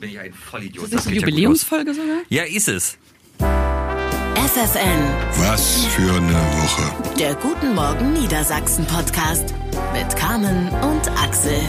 bin ich ein Vollidiot. Ist das eine Jubiläumsfolge sogar? Ja, ist es. FFN, Was für eine Woche. der Guten Morgen Niedersachsen Podcast mit Carmen und Axel.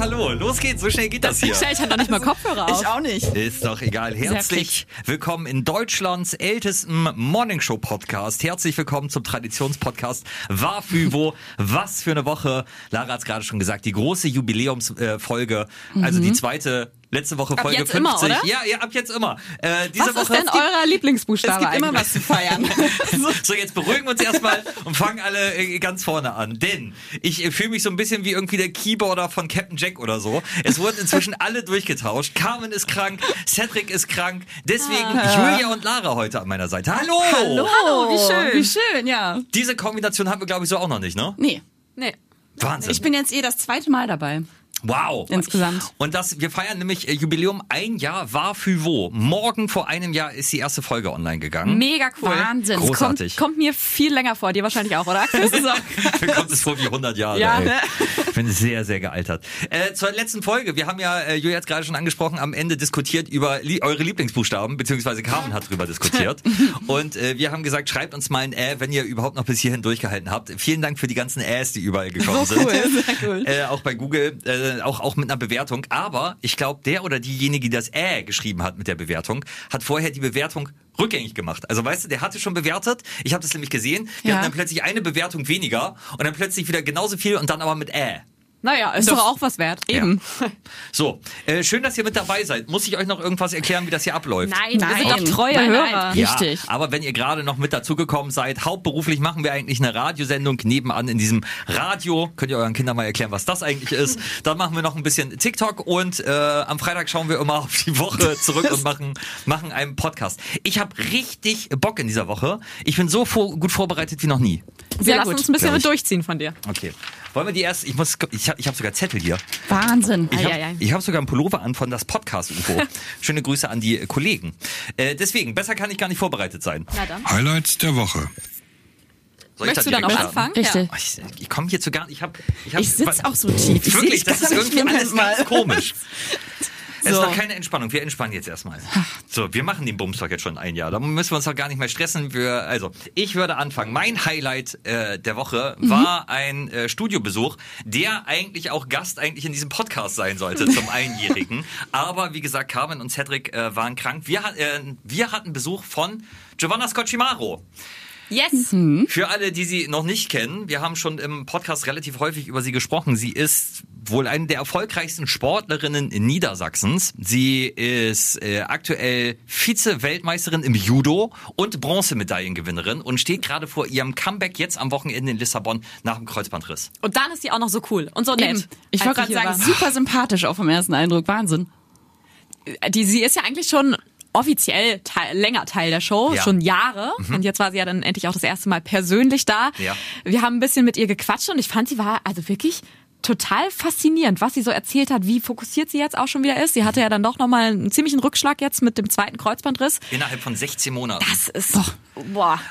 Hallo, los geht's, so schnell geht das hier. Ich hatte noch nicht mal Kopfhörer auf. Ich auch nicht. Ist doch egal. Herzlich willkommen in Deutschlands ältesten Morningshow-Podcast. Herzlich willkommen zum Traditionspodcast Wafüvo. Was für eine Woche. Lara hat es gerade schon gesagt, die große Jubiläumsfolge, also die zweite Letzte Woche Folge jetzt 50. immer, oder? Ja, ja, ab jetzt immer. Äh, diese Was Woche ist denn euer Lieblingsbuchstabe Es gibt immer eigentlich? was zu feiern. So, jetzt beruhigen wir uns erstmal und fangen alle äh, ganz vorne an. Denn ich äh, fühle mich so ein bisschen wie irgendwie der Keyboarder von Captain Jack oder so. Es wurden inzwischen alle durchgetauscht. Carmen ist krank, Cedric ist krank. Deswegen Julia und Lara heute an meiner Seite. Hallo! Hallo, wie schön. Wie schön, ja. Diese Kombination haben wir, glaube ich, so auch noch nicht, ne? Nee, Nee. Wahnsinn. ich bin jetzt eh das zweite Mal dabei. Wow. Insgesamt. Und das, wir feiern nämlich äh, Jubiläum ein Jahr war für wo. Morgen vor einem Jahr ist die erste Folge online gegangen. Mega cool. Wahnsinn. Großartig. Kommt, kommt mir viel länger vor, dir wahrscheinlich auch, oder? Das ist auch Mir kommt es vor wie 100 Jahre. Ja, ne? Ich bin sehr, sehr gealtert. Äh, zur letzten Folge. Wir haben ja, äh, Julia hat gerade schon angesprochen, am Ende diskutiert über li eure Lieblingsbuchstaben, beziehungsweise Carmen hat drüber diskutiert. Und äh, wir haben gesagt, schreibt uns mal ein Äh, wenn ihr überhaupt noch bis hierhin durchgehalten habt. Vielen Dank für die ganzen Äs, die überall gekommen So sind. cool, sehr cool. Äh, auch bei Google, äh, auch, auch mit einer Bewertung. Aber ich glaube, der oder diejenige, die das Äh geschrieben hat mit der Bewertung, hat vorher die Bewertung rückgängig gemacht. Also weißt du, der hatte schon bewertet. Ich habe das nämlich gesehen. Wir Ja. hatten dann plötzlich eine Bewertung weniger und dann plötzlich wieder genauso viel und dann aber mit Äh. Naja, ist Das- doch auch was wert. Eben. So, äh, schön, dass ihr mit dabei seid. Muss ich euch noch irgendwas erklären, wie das hier abläuft? Nein, wir Nein. sind doch treue Nein, nein. Hörer. Ja, Richtig. aber wenn ihr gerade noch mit dazugekommen seid, hauptberuflich machen wir eigentlich eine Radiosendung nebenan in diesem Radio. Könnt ihr euren Kindern mal erklären, was das eigentlich ist. Dann machen wir noch ein bisschen TikTok und äh, am Freitag schauen wir immer auf die Woche zurück und machen, machen einen Podcast. Ich habe richtig Bock in dieser Woche. Ich bin so vor, gut vorbereitet wie noch nie. Wir Sehr lassen gut, uns ein bisschen mit ich. durchziehen von dir. Okay. Wollen wir die erst, ich muss, ich habe ich hab sogar Zettel hier. Wahnsinn. Ich habe ich hab sogar einen Pullover an von das Podcast-UFO. Schöne Grüße an die Kollegen. Äh, deswegen, besser kann ich gar nicht vorbereitet sein. Na dann. Highlights der Woche. Soll Möchtest du da dann starten? anfangen? Richtig. Oh, Ich, ich komme hier zu gar Ich hab, ich, hab, Ich sitz auch so tief. Ich Wirklich, das ist nicht. irgendwie alles Moment ganz mal. komisch. Es ist noch keine Entspannung. Wir entspannen jetzt erstmal. So, wir machen den Bumstock jetzt schon ein Jahr. Da müssen wir uns doch gar nicht mehr stressen. Wir, also, ich würde anfangen. Mein Highlight äh, der Woche Mhm. war ein äh, Studiobesuch, der eigentlich auch Gast eigentlich in diesem Podcast sein sollte zum Einjährigen. Aber wie gesagt, Carmen und Cedric äh, waren krank. Wir, äh, wir hatten Besuch von Giovanna Scocimaro. Yes. Für alle, die sie noch nicht kennen, wir haben schon im Podcast relativ häufig über sie gesprochen. Sie ist wohl eine der erfolgreichsten Sportlerinnen in Niedersachsens. Sie ist äh, aktuell Vize-Weltmeisterin im Judo und Bronzemedaillengewinnerin und steht gerade vor ihrem Comeback jetzt am Wochenende in Lissabon nach dem Kreuzbandriss. Und dann ist sie auch noch so cool und so nett. Eben. Ich wollte gerade sagen, war. super sympathisch auch vom ersten Eindruck. Wahnsinn. die, sie ist ja eigentlich schon offiziell Teil, länger Teil der Show, Ja. schon Jahre. Und jetzt war sie ja dann endlich auch das erste Mal persönlich da. Ja. Wir haben ein bisschen mit ihr gequatscht und ich fand, sie war also wirklich total faszinierend, was sie so erzählt hat, wie fokussiert sie jetzt auch schon wieder ist. Sie hatte ja dann doch nochmal einen ziemlichen Rückschlag jetzt mit dem zweiten Kreuzbandriss. Innerhalb von 16 Monaten. Das ist, boah.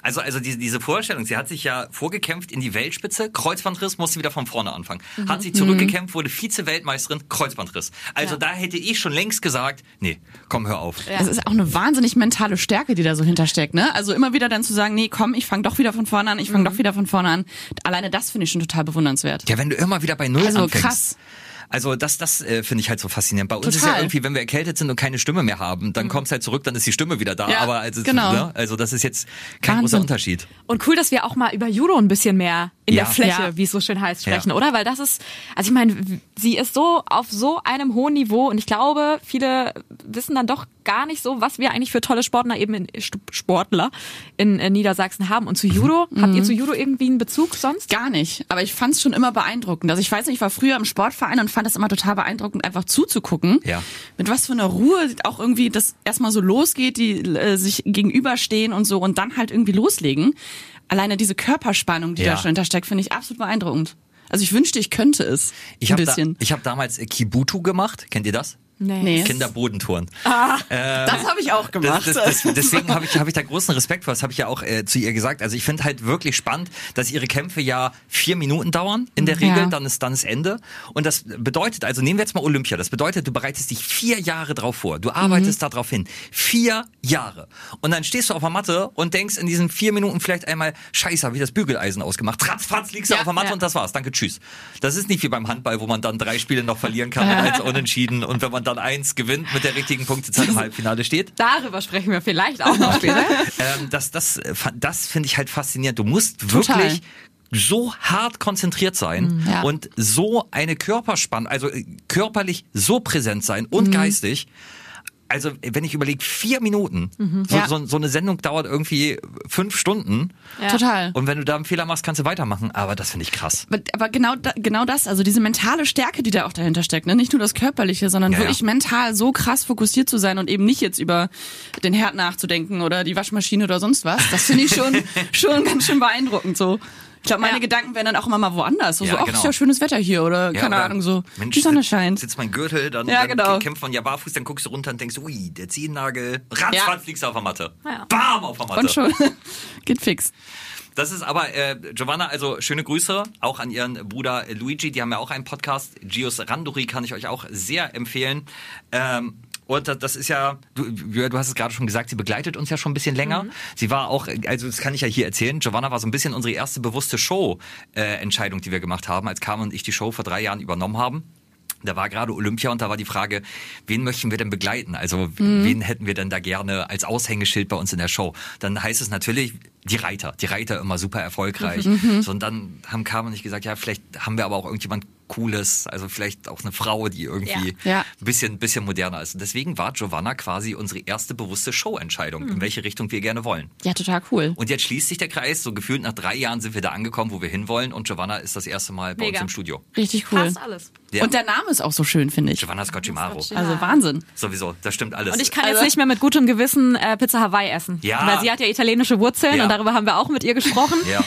Also, also diese, diese Vorstellung, sie hat sich ja vorgekämpft in die Weltspitze, Kreuzbandriss, musste wieder von vorne anfangen. Hat sich zurückgekämpft, wurde Vize-Weltmeisterin, Kreuzbandriss. Also Ja. da hätte ich schon längst gesagt, nee, komm, hör auf. Ja. Es ist auch eine wahnsinnig mentale Stärke, die da so hintersteckt, ne? Also immer wieder dann zu sagen, nee, komm, ich fange doch wieder von vorne an, ich fange doch wieder von vorne an. Alleine das finde ich schon total bewundernswert. Ja, wenn du immer wieder bei Null Also anfängst. krass. Also das, das äh, finde ich halt so faszinierend. Bei uns ist ja Total. irgendwie, wenn wir erkältet sind und keine Stimme mehr haben, dann kommst halt zurück, dann ist die Stimme wieder da. Ja, Aber also, genau. ne, also das ist jetzt kein Wahnsinn. großer Unterschied. Und cool, dass wir auch mal über Judo ein bisschen mehr in Ja. der Fläche, Ja. wie es so schön heißt, sprechen, Ja. oder? Weil das ist, also ich meine, sie ist so auf so einem hohen Niveau und ich glaube, viele wissen dann doch gar nicht so, was wir eigentlich für tolle Sportler eben in St- Sportler in, äh, Niedersachsen haben. Und zu Judo, habt ihr zu Judo irgendwie einen Bezug sonst? Gar nicht. Aber ich fand es schon immer beeindruckend. Also ich weiß nicht, ich war früher im Sportverein und fand das immer total beeindruckend, einfach zuzugucken. Ja. Mit was für einer Ruhe auch irgendwie das erstmal so losgeht, die äh, sich gegenüberstehen und so und dann halt irgendwie loslegen. Alleine diese Körperspannung, die Ja. da schon hintersteckt, finde ich absolut beeindruckend. Also ich wünschte, ich könnte es. Ich ein habe da, bisschen. ich hab damals Kibutu gemacht. Kennt ihr das? Nee. Kinderbodentouren. Das habe ich auch Das, gemacht. das, das, deswegen habe ich, hab ich da großen Respekt vor. Das habe ich ja auch äh, zu ihr gesagt. Also ich finde halt wirklich spannend, dass ihre Kämpfe ja vier Minuten dauern in der Regel. Ja. Dann ist dann ist Ende. Und das bedeutet, also nehmen wir jetzt mal Olympia. Das bedeutet, du bereitest dich vier Jahre drauf vor. Du arbeitest da drauf hin. Vier Jahre. Und dann stehst du auf der Matte und denkst in diesen vier Minuten vielleicht einmal, scheiße, habe ich das Bügeleisen ausgemacht. Ratzfatz liegst du Ja, auf der Matte ja. und das war's. Danke, tschüss. Das ist nicht wie beim Handball, wo man dann drei Spiele noch verlieren kann als unentschieden. Und wenn man dann eins gewinnt mit der richtigen Punktezahl im Halbfinale steht. Darüber sprechen wir vielleicht auch noch später. Ähm, das das, äh, das finde ich halt faszinierend. Du musst Total. wirklich so hart konzentriert sein Ja. und so eine Körperspannung, also äh, körperlich so präsent sein und geistig. Also wenn ich überlege, vier Minuten, so, Ja. so, so eine Sendung dauert irgendwie fünf Stunden Ja. Total. und wenn du da einen Fehler machst, kannst du weitermachen. Aber das finde ich krass. Aber, aber genau, da, genau das, also diese mentale Stärke, die da auch dahinter steckt, ne? nicht nur das körperliche, sondern Ja, wirklich mental so krass fokussiert zu sein und eben nicht jetzt über den Herd nachzudenken oder die Waschmaschine oder sonst was. Das finde ich schon schon ganz schön beeindruckend. So, glaube, meine Ja. Gedanken wären dann auch immer mal woanders. So, Ja, so ach, genau. ist ja schönes Wetter hier oder Ja, keine oder, Ahnung so. Mensch, die Sonne scheint. Sitzt mein Gürtel, dann, Ja, dann genau. kämpft man ja barfuß, dann guckst du runter und denkst, ui, der Zehennagel, ratzfatz liegst du auf der Matte. Ja. Bam, auf der Matte. Und schon geht fix. Das ist aber, äh, Giovanna, also schöne Grüße auch an ihren Bruder Luigi, die haben ja auch einen Podcast. Gios Randori kann ich euch auch sehr empfehlen. Ähm, und das- das ist ja, du, du hast es gerade schon gesagt, sie begleitet uns ja schon ein bisschen länger. Sie war auch, also das kann ich ja hier erzählen, Giovanna war so ein bisschen unsere erste bewusste Show-Entscheidung, die wir gemacht haben, als Carmen und ich die Show vor drei Jahren übernommen haben. Da war gerade Olympia und da war die Frage, wen möchten wir denn begleiten? Also wen hätten wir denn da gerne als Aushängeschild bei uns in der Show? Dann heißt es natürlich die Reiter. Die Reiter immer super erfolgreich. So, und dann haben Carmen und ich gesagt, ja, vielleicht haben wir aber auch irgendjemand Cooles, also vielleicht auch eine Frau, die irgendwie Ja. Ja. ein bisschen, bisschen moderner ist. Und deswegen war Giovanna quasi unsere erste bewusste Show-Entscheidung, in welche Richtung wir gerne wollen. Ja, total cool. Und jetzt schließt sich der Kreis. So gefühlt nach drei Jahren sind wir da angekommen, wo wir hinwollen. Und Giovanna ist das erste Mal bei Mega. uns im Studio. Richtig cool. Passt alles. Ja. Und der Name ist auch so schön, finde ich. Giovanna Scocimaro. Ja. Also Wahnsinn. Sowieso, das stimmt alles. Und ich kann Also- jetzt nicht mehr mit gutem Gewissen äh, Pizza Hawaii essen. Ja. Weil sie hat ja italienische Wurzeln Ja. und darüber haben wir auch mit ihr gesprochen. Ja.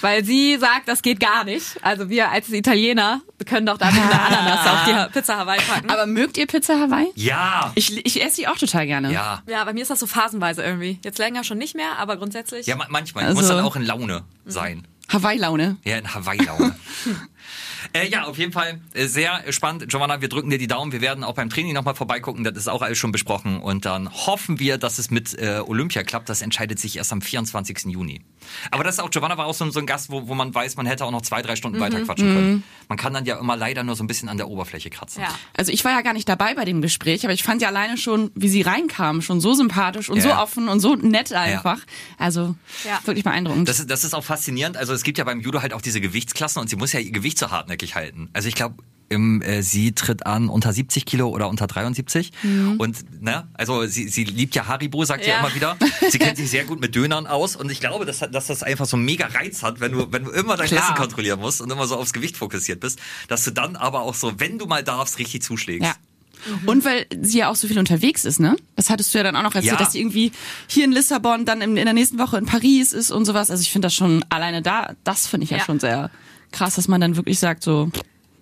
Weil sie sagt, das geht gar nicht. Also wir als Italiener können doch da nicht eine Ananas auf die Pizza Hawaii packen. Aber mögt ihr Pizza Hawaii? ja. Ich, ich esse die auch total gerne. Ja. ja, bei mir ist das so phasenweise irgendwie. Jetzt länger schon nicht mehr, aber grundsätzlich. Ja, ma- manchmal. Also- muss dann auch in Laune sein. Hawaii-Laune. Ja, in Hawaii-Laune. Äh, ja, auf jeden Fall äh, sehr spannend. Giovanna, wir drücken dir die Daumen. Wir werden auch beim Training nochmal vorbeigucken. Das ist auch alles schon besprochen. Und dann hoffen wir, dass es mit äh, Olympia klappt. Das entscheidet sich erst am 24. Juni. Aber das ist auch, Giovanna war auch so, so ein Gast, wo, wo man weiß, man hätte auch noch zwei, drei Stunden weiter quatschen können. Man kann dann ja immer leider nur so ein bisschen an der Oberfläche kratzen. Ja. Also ich war ja gar nicht dabei bei dem Gespräch, aber ich fand ja alleine schon, wie sie reinkam, schon so sympathisch und Ja. so offen und so nett einfach. Also Ja. wirklich beeindruckend. Das ist, das ist auch faszinierend. Also es gibt ja beim Judo halt auch diese Gewichtsklassen und sie muss ja ihr Gewicht so hartnäckig halten. Also ich glaube, im, äh, sie tritt an unter 70 Kilo oder unter 73. Und ne, also sie, sie liebt ja Haribo, sagt ja. Ja. immer wieder. Sie kennt sich sehr gut mit Dönern aus und ich glaube, dass, dass das einfach so einen mega Reiz hat, wenn du, wenn du immer dein Klar. Essen kontrollieren musst und immer so aufs Gewicht fokussiert bist, dass du dann aber auch so, wenn du mal darfst, richtig zuschlägst. ja. Und weil sie ja auch so viel unterwegs ist, ne? Das hattest du ja dann auch noch erzählt, Ja. dass sie irgendwie hier in Lissabon, dann in, in der nächsten Woche in Paris ist und sowas. Also ich finde das schon alleine da, das finde ich ja. Ja. schon sehr krass, dass man dann wirklich sagt so,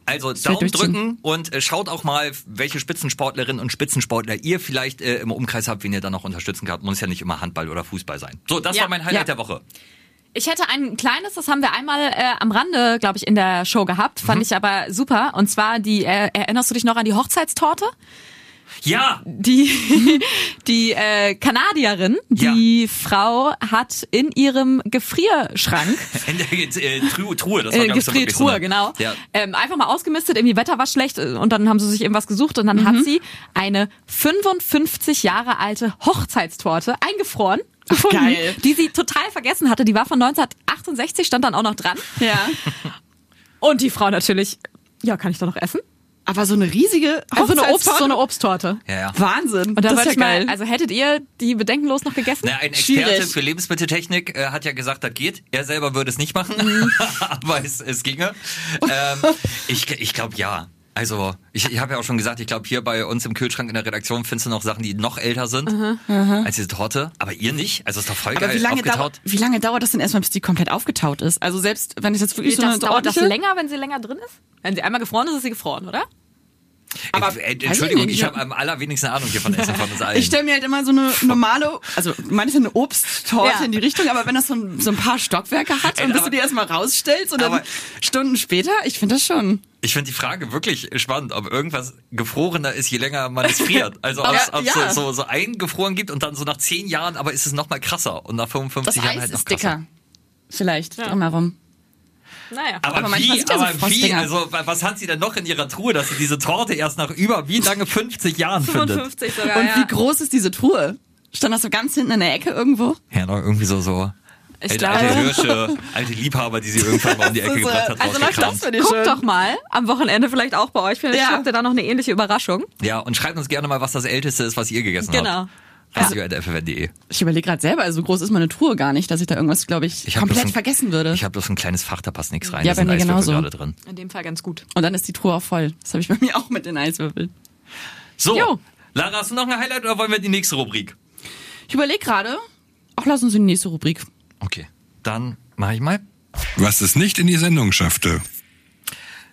Also Daumen drücken und äh, schaut auch mal, welche Spitzensportlerinnen und Spitzensportler ihr vielleicht äh, im Umkreis habt, wen ihr dann noch unterstützen könnt. Muss ja nicht immer Handball oder Fußball sein. So, das Ja. war mein Highlight Ja. der Woche. Ich hätte ein kleines, das haben wir einmal äh, am Rande, glaube ich, in der Show gehabt. Mhm. Fand ich aber super. Und zwar die, äh, erinnerst du dich noch an die Hochzeitstorte? Ja, Die, die äh, Kanadierin, Ja. die Frau hat in ihrem Gefrierschrank in der äh, Tru- Truhe, das war äh, Gefriertruhe, so eine- genau. Ja. Ähm, einfach mal ausgemistet, irgendwie Wetter war schlecht äh, und dann haben sie sich irgendwas gesucht und dann Mhm. hat sie eine 55 Jahre alte Hochzeitstorte eingefroren. Gefunden, geil. die sie total vergessen hatte. Die war von 1968, stand dann auch noch dran. ja. Und die Frau natürlich, ja, kann ich doch noch essen? Aber so eine riesige Also so eine, Obst, so eine Obsttorte. Ja, ja. Wahnsinn. Und da das wollte ist ich ja mal, geil. also hättet ihr die bedenkenlos noch gegessen? Na, ein Experte Schwierig. für Lebensmitteltechnik äh, hat ja gesagt, das geht. Er selber würde es nicht machen, Mhm. aber es, es ginge. Ähm, ich ich glaube ja. Also ich, ich habe ja auch schon gesagt, ich glaube hier bei uns im Kühlschrank in der Redaktion findest du noch Sachen, die noch älter sind als diese Torte. Aber ihr nicht? Also ist doch voll Aber geil wie lange, aufgetaut. dauert, wie lange dauert das denn erstmal, bis die komplett aufgetaut ist? Also selbst wenn es jetzt wirklich so das dauert das länger, wenn sie länger drin ist? Wenn sie einmal gefroren ist, ist sie gefroren, oder? Aber ich Entschuldigung, ich ja. habe am allerwenigsten Ahnung hier von Essen von uns allen. Ich stelle mir halt immer so eine normale, also manche eine Obsttorte Ja. in die Richtung, aber wenn das so ein, so ein paar Stockwerke hat und bis du die erstmal rausstellst und dann Stunden später, ich finde das schon. Ich finde die Frage wirklich spannend, ob irgendwas gefrorener ist, je länger man es friert. Also ob es Ja, ja. so, so, so eingefroren gibt und dann so nach zehn Jahren, aber ist es noch mal krasser und nach 55 Das Jahren Eis halt noch ist krasser. dicker. Vielleicht drumherum. Naja. Aber, Aber wie, ja so aber wie, Frostdinger. also wa- was hat sie denn noch in ihrer Truhe, dass sie diese Torte erst nach über wie lange 50 Jahren findet? 55 sogar, Und ja. wie groß ist diese Truhe? Stand das so ganz hinten in der Ecke irgendwo? Ja, noch irgendwie so so Ich alte, glaube- alte Hirsche, alte Liebhaber, die sie irgendwann mal um die Ecke gebracht hat, also noch rausgekramt. das finde ich Guckt schön. doch mal am Wochenende vielleicht auch bei euch. Vielleicht Ja. habt ihr da noch eine ähnliche Überraschung. Ja, und schreibt uns gerne mal, was das Älteste ist, was ihr gegessen Genau. habt. Radio.ffn.de. Ich überlege gerade selber, also so groß ist meine Truhe gar nicht, dass ich da irgendwas, glaube ich, Ich komplett ein- vergessen würde. Ich habe bloß ein kleines Fach, da passt nichts rein. Ja, da sind bei mir Eiswürfel genauso. gerade drin. In dem Fall ganz gut. Und dann ist die Truhe auch voll. Das habe ich bei mir auch mit den Eiswürfeln. So, Jo. Lara, hast du noch ein Highlight oder wollen wir in die nächste Rubrik? Ich überlege gerade, ach, lass uns in die nächste Rubrik. Okay, dann mache ich mal. Was es nicht in die Sendung schaffte.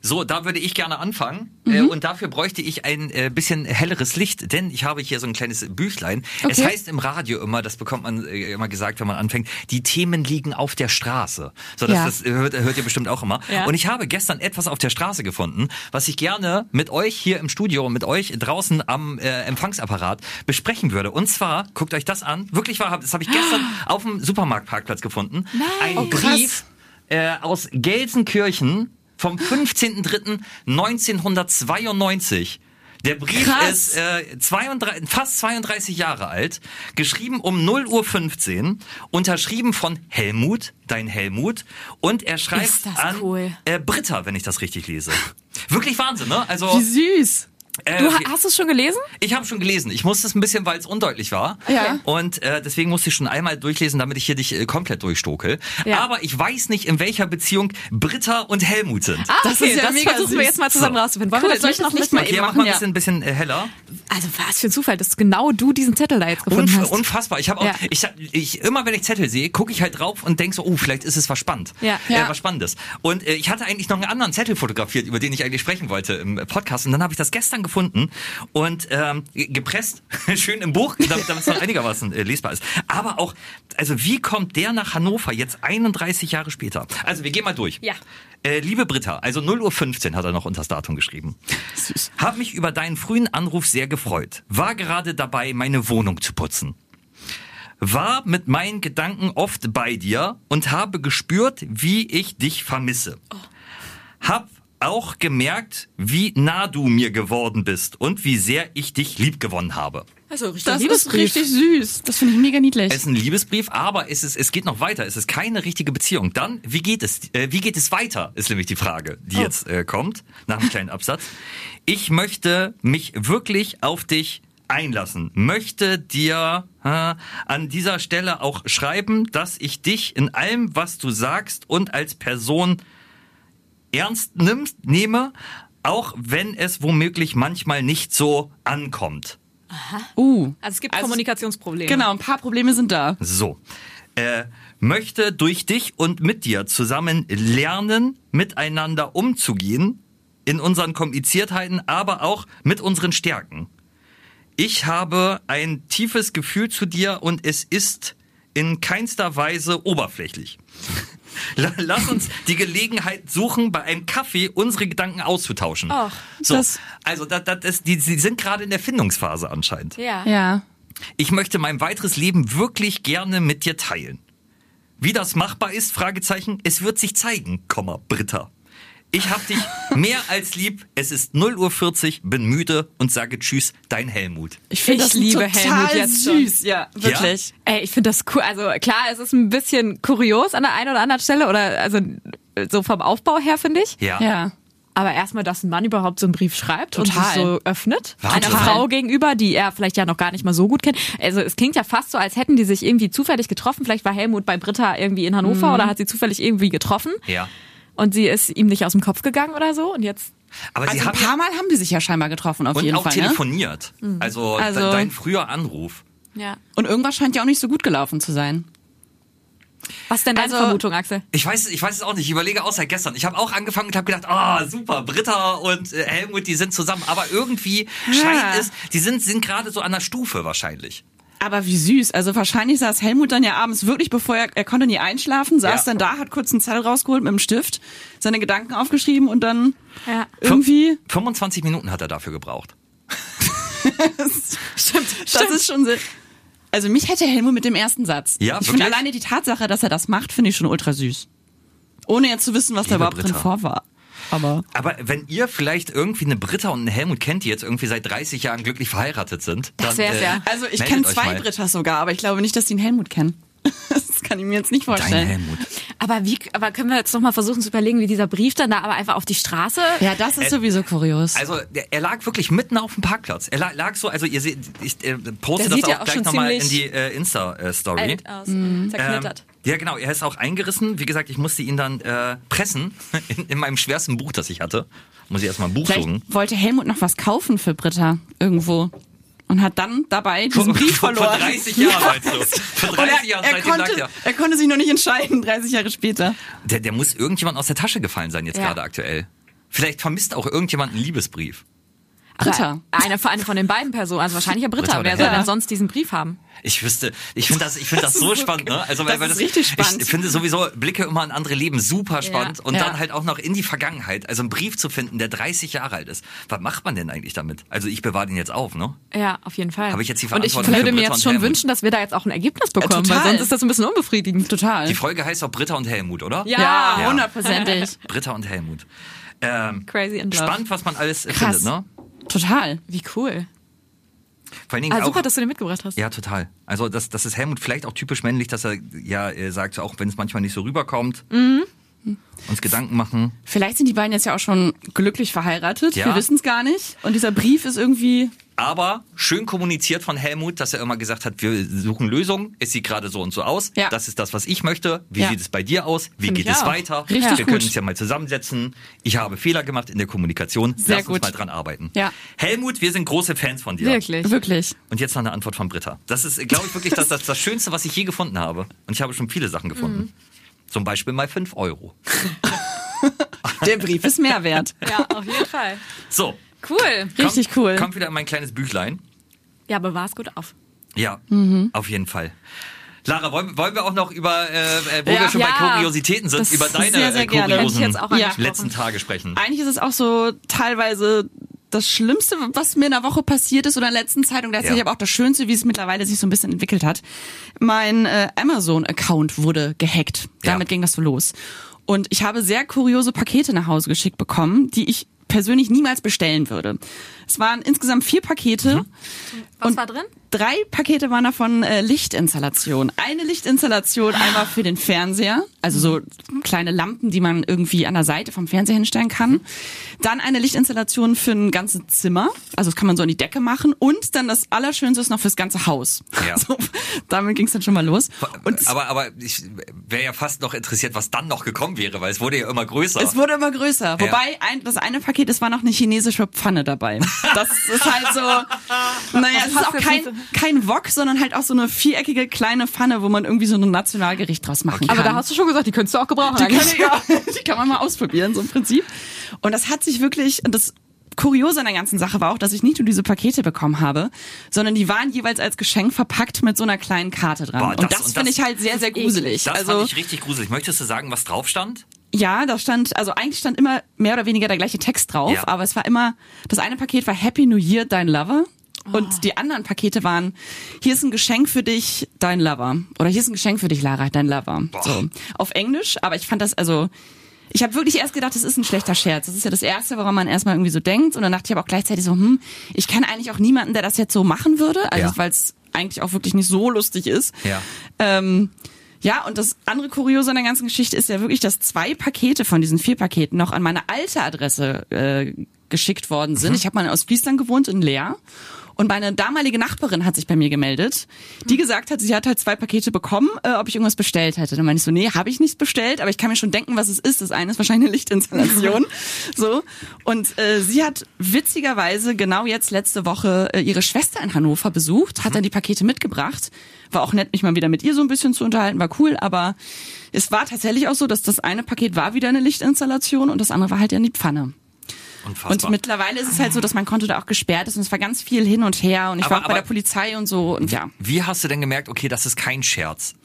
So, da würde ich gerne anfangen. Mhm. Äh, und dafür bräuchte ich ein äh, bisschen helleres Licht, denn ich habe hier so ein kleines Büchlein. Es Okay. heißt im Radio immer, das bekommt man äh, immer gesagt, wenn man anfängt, die Themen liegen auf der Straße. So, das, Ja. das hört, hört ihr bestimmt auch immer. Ja. Und ich habe gestern etwas auf der Straße gefunden, was ich gerne mit euch hier im Studio und mit euch draußen am äh, Empfangsapparat besprechen würde. Und zwar, guckt euch das an, wirklich wahr, das habe ich gestern auf dem Supermarktparkplatz gefunden. Ein Oh. Brief äh, aus Gelsenkirchen vom 15.03.1992. Der Brief Krass. ist äh, 32, fast 32 Jahre alt, geschrieben um 0 Uhr 15, unterschrieben von Helmut, dein Helmut, und er schreibt an cool. äh, Britta, wenn ich das richtig lese. Wirklich Wahnsinn, ne? Also Wie süß. Äh, Du ha- hast es schon gelesen? ich habe schon gelesen. Ich musste es ein bisschen, weil es undeutlich war. Ja. Und äh, deswegen musste ich schon einmal durchlesen, damit ich hier dich äh, komplett durchstokel. Ja. Aber ich weiß nicht, in welcher Beziehung Britta und Helmut sind. Ah, Das okay, ist ja das mega versuchen wir süß. jetzt mal zusammen So. rauszufinden. Wollen Cool, wir das ich noch nicht mal Okay, eben mach machen, mal ein ja. bisschen, ein bisschen äh, heller. Also was für ein Zufall, dass genau du diesen Zettel da jetzt gefunden Unf hast. unfassbar. Ich habe auch, Ja. ich, ich immer wenn ich Zettel sehe, gucke ich halt drauf und denk so, oh, vielleicht ist es was spannend. Ja. Äh, Ja. was Spannendes. Und äh, ich hatte eigentlich noch einen anderen Zettel fotografiert, über den ich eigentlich sprechen wollte im Podcast. Und dann habe ich das gestern gefunden und ähm, gepresst, schön im Buch, damit damit es noch einigermaßen äh, lesbar ist. Aber auch, also wie kommt der nach Hannover jetzt 31 Jahre später? Also wir gehen mal durch. Ja. Äh, liebe Britta, also 0 Uhr 15 hat er noch unter das Datum geschrieben. Hab mich über deinen frühen Anruf sehr gefreut. War gerade dabei, meine Wohnung zu putzen. War mit meinen Gedanken oft bei dir und habe gespürt, wie ich dich vermisse. Hab auch gemerkt, wie nah du mir geworden bist und wie sehr ich dich lieb gewonnen habe. Also richtig Das ist richtig süß. Das finde ich mega niedlich. Es ist ein Liebesbrief, aber es, ist, es geht noch weiter. Es ist keine richtige Beziehung. Dann, wie geht es? Äh, wie geht es weiter? Ist nämlich die Frage, die jetzt äh, kommt, nach einem kleinen Absatz. Ich möchte mich wirklich auf dich einlassen. Möchte dir äh, an dieser Stelle auch schreiben, dass ich dich in allem, was du sagst und als Person ernst nimmst, nehme, auch wenn es womöglich manchmal nicht so ankommt. uh. Also es gibt Also- Kommunikationsprobleme. Genau, ein paar Probleme sind da. So. Äh, möchte durch dich und mit dir zusammen lernen, miteinander umzugehen, in unseren Kompliziertheiten, aber auch mit unseren Stärken. Ich habe ein tiefes Gefühl zu dir und es ist in keinster Weise oberflächlich. La- Lass uns die Gelegenheit suchen, bei einem Kaffee unsere Gedanken auszutauschen. Ach, so, das- also das, das ist, die, die sind gerade in der Findungsphase anscheinend. Ja. Ja. Ich möchte mein weiteres Leben wirklich gerne mit dir teilen. Wie das machbar ist, Fragezeichen, es wird sich zeigen, Komma, Britta. Ich hab dich mehr als lieb. Es ist 0 Uhr 40, bin müde und sage Tschüss, dein Helmut. Ich finde das liebe total Helmut jetzt schon. süß. Ja, wirklich. Ey, ich finde das cool. Also klar, es ist ein bisschen kurios an der einen oder anderen Stelle oder also so vom Aufbau her finde ich. Ja. Ja. Aber erstmal, dass ein Mann überhaupt so einen Brief schreibt und Total. sich so öffnet. Wahnsinn. Einer Frau gegenüber, die er vielleicht ja noch gar nicht mal so gut kennt. Also es klingt ja fast so, als hätten die sich irgendwie zufällig getroffen. Vielleicht war Helmut bei Britta irgendwie in Hannover Mhm. oder hat sie zufällig irgendwie getroffen. Ja. Und sie ist ihm nicht aus dem Kopf gegangen oder so. Und jetzt. Aber Also sie ein paar Mal haben die sich ja scheinbar getroffen, auf und jeden auch Fall. Ne? telefoniert. Also, Also- de- dein früher Anruf. Ja. Und irgendwas scheint ja auch nicht so gut gelaufen zu sein. Was ist denn deine Also- Vermutung, Axel? Ich weiß, es- ich weiß es auch nicht. Ich überlege auch seit gestern. Ich habe auch angefangen und habe gedacht, ah, super, Britta und äh, Helmut, die sind zusammen. Aber irgendwie scheint es, die sind, sind gerade so an der Stufe wahrscheinlich. Aber wie süß. Also wahrscheinlich saß Helmut dann ja abends wirklich, bevor er, er konnte nie einschlafen, saß Ja. dann da, hat kurz einen Zettel rausgeholt mit dem Stift, seine Gedanken aufgeschrieben und dann Ja. irgendwie, 25 Minuten hat er dafür gebraucht. stimmt, das ist schon sehr, also mich hätte Helmut mit dem ersten Satz. Ja, ich finde alleine die Tatsache, dass er das macht, finde ich schon ultra süß. Ohne jetzt zu wissen, was da Liebe überhaupt drin Britta. vor war. Aber Aber wenn ihr vielleicht irgendwie eine Britta und einen Helmut kennt, die jetzt irgendwie seit 30 Jahren glücklich verheiratet sind, Das dann, wär's ja. also ich kenne zwei mal. Brittas sogar, aber ich glaube nicht, dass die einen Helmut kennen. Das kann ich mir jetzt nicht Dein vorstellen. Helmut. Aber wie, aber können wir jetzt noch mal versuchen zu überlegen, wie dieser Brief dann da aber einfach auf die Straße? Ja, das ist sowieso kurios. Also er lag wirklich mitten auf dem Parkplatz. Er lag, lag so, also ihr seht, ich äh, poste das sieht ja auch auch gleich schon nochmal in die äh, Insta-Story. alt aus, Ähm, zerknittert. Ja, genau. Er ist auch eingerissen. Wie gesagt, ich musste ihn dann äh, pressen in, in meinem schwersten Buch, das ich hatte. Muss ich erstmal ein Buch Vielleicht suchen. wollte Helmut noch was kaufen für Britta irgendwo und hat dann dabei diesen Brief verloren. Vor 30 Jahren, meinst du? Vor Und 30 er, Jahren, er, lag konnte, der. er konnte sich noch nicht entscheiden, 30 Jahre später. Der, der muss irgendjemand aus der Tasche gefallen sein, jetzt Ja. gerade aktuell. Vielleicht vermisst auch irgendjemand einen Liebesbrief. Britta. Eine, eine von den beiden Personen, also wahrscheinlich ja Britta. Britta oder Wer soll denn sonst diesen Brief haben? Ich wüsste, ich finde das, ich finde das, Das so spannend, ne? Also, das ist richtig spannend. Ich finde sowieso Blicke immer in andere Leben super spannend und Ja. dann halt auch noch in die Vergangenheit. Also einen Brief zu finden, der 30 Jahre alt ist. Was macht man denn eigentlich damit? Also ich bewahre den jetzt auf, ne? Ja, auf jeden Fall. Habe ich jetzt die Und ich Verantwortung würde mir jetzt schon Helmut? wünschen, dass wir da jetzt auch ein Ergebnis bekommen, weil total. sonst ist das ein bisschen unbefriedigend. Total. Die Folge heißt auch Britta und Helmut, oder? Ja. Ja, hundertprozentig. Britta und Helmut. Ähm, Crazy in Love. spannend, was man alles Krass. findet, ne? Total. Wie cool. Vor allen Dingen Ah, auch, super, dass du den mitgebracht hast. Ja, total. Also das, das ist Helmut vielleicht auch typisch männlich, dass er ja äh, sagt, auch wenn es manchmal nicht so rüberkommt, Mhm. uns Gedanken machen. Vielleicht sind die beiden jetzt ja auch schon glücklich verheiratet. Ja. Wir wissen es gar nicht. Und dieser Brief ist irgendwie. Aber schön kommuniziert von Helmut, dass er immer gesagt hat, wir suchen Lösungen. Es sieht gerade so und so aus. Ja. Das ist das, was ich möchte. Wie Ja. sieht es bei dir aus? Wie Find geht es auch. weiter? Richtig wir gut. können uns ja mal zusammensetzen. Ich habe Fehler gemacht in der Kommunikation. Sehr Lass gut. uns mal dran arbeiten. Ja. Helmut, wir sind große Fans von dir. Wirklich. Wirklich. Und jetzt noch eine Antwort von Britta. Das ist, glaube ich, wirklich das, das, das Schönste, was ich je gefunden habe. Und ich habe schon viele Sachen gefunden. Mhm. Zum Beispiel mal 5 Euro. Der Brief ist mehr wert. Ja, auf jeden Fall. So. Cool. Richtig kommt, cool. Kommt wieder in mein kleines Büchlein. Ja, bewahr's gut auf. Ja, Mhm. auf jeden Fall. Lara, wollen, wollen wir auch noch über, äh, äh, wo Ja. wir schon Ja. bei Kuriositäten sind, über deine sehr, sehr äh, kuriosen jetzt auch Ja. letzten Tage sprechen? Eigentlich ist es auch so teilweise das Schlimmste, was mir in der Woche passiert ist oder in der letzten Zeit und gleichzeitig Ja. aber auch das Schönste, wie es mittlerweile sich so ein bisschen entwickelt hat. Mein äh, Amazon-Account wurde gehackt. Damit Ja. ging das so los. Und ich habe sehr kuriose Pakete nach Hause geschickt bekommen, die ich persönlich niemals bestellen würde. Es waren insgesamt vier Pakete. Mhm. Was Und war drin? Drei Pakete waren davon äh, Lichtinstallation. Eine Lichtinstallation einmal für den Fernseher, also so kleine Lampen, die man irgendwie an der Seite vom Fernseher hinstellen kann. Dann eine Lichtinstallation für ein ganzes Zimmer, also das kann man so an die Decke machen. Und dann das Allerschönste ist noch fürs ganze Haus. Ja. So, damit ging es dann schon mal los. Und aber aber ich wäre ja fast noch interessiert, was dann noch gekommen wäre, weil es wurde ja immer größer. Es wurde immer größer. Wobei ein, das eine Paket, es war noch eine chinesische Pfanne dabei. Das ist halt so, naja, es ist auch kein, kein Wok, sondern halt auch so eine viereckige kleine Pfanne, wo man irgendwie so ein Nationalgericht draus machen kann. Aber da hast du schon gesagt, die könntest du auch gebrauchen. die, kann, ja, die kann man mal ausprobieren, so im Prinzip. Und das hat sich wirklich, und das Kuriose an der ganzen Sache war auch, dass ich nicht nur diese Pakete bekommen habe, sondern die waren jeweils als Geschenk verpackt mit so einer kleinen Karte dran. Boah, und das- das, finde das- ich halt sehr, sehr gruselig. das also fand ich richtig gruselig. Möchtest du sagen, was drauf stand? ja, da stand, also eigentlich stand immer mehr oder weniger der gleiche Text drauf, Ja. aber es war immer, das eine Paket war Happy New Year, dein Lover. Oh. Und die anderen Pakete waren, hier ist ein Geschenk für dich, dein Lover. Oder hier ist ein Geschenk für dich, Lara, dein Lover. So. Auf Englisch, aber ich fand das, also, ich habe wirklich erst gedacht, das ist ein schlechter Scherz. Das ist ja das Erste, woran man erstmal irgendwie so denkt. Und dann dachte ich aber auch gleichzeitig so, hm, ich kenne eigentlich auch niemanden, der das jetzt so machen würde. Also, Ja. weil es eigentlich auch wirklich nicht so lustig ist. Ja. Ähm, ja, und das andere Kuriose an der ganzen Geschichte ist ja wirklich, dass zwei Pakete von diesen vier Paketen noch an meine alte Adresse äh, geschickt worden sind. Mhm. Ich habe mal aus Friesland gewohnt in Leer. Und meine damalige Nachbarin hat sich bei mir gemeldet, die gesagt hat, sie hat halt zwei Pakete bekommen, äh, ob ich irgendwas bestellt hätte. Dann meine ich so, nee, habe ich nichts bestellt, aber ich kann mir schon denken, was es ist. Das eine ist wahrscheinlich eine Lichtinstallation. so. Und äh, sie hat witzigerweise genau jetzt letzte Woche äh, ihre Schwester in Hannover besucht, hat dann die Pakete mitgebracht. War auch nett, mich mal wieder mit ihr so ein bisschen zu unterhalten, war cool, aber es war tatsächlich auch so, dass das eine Paket war wieder eine Lichtinstallation und das andere war halt ja in die Pfanne. Unfassbar. Und mittlerweile ist es halt so, dass mein Konto da auch gesperrt ist und es war ganz viel hin und her und ich Aber- war auch bei der Polizei und so und ja. Wie hast du denn gemerkt, okay, das ist kein Scherz?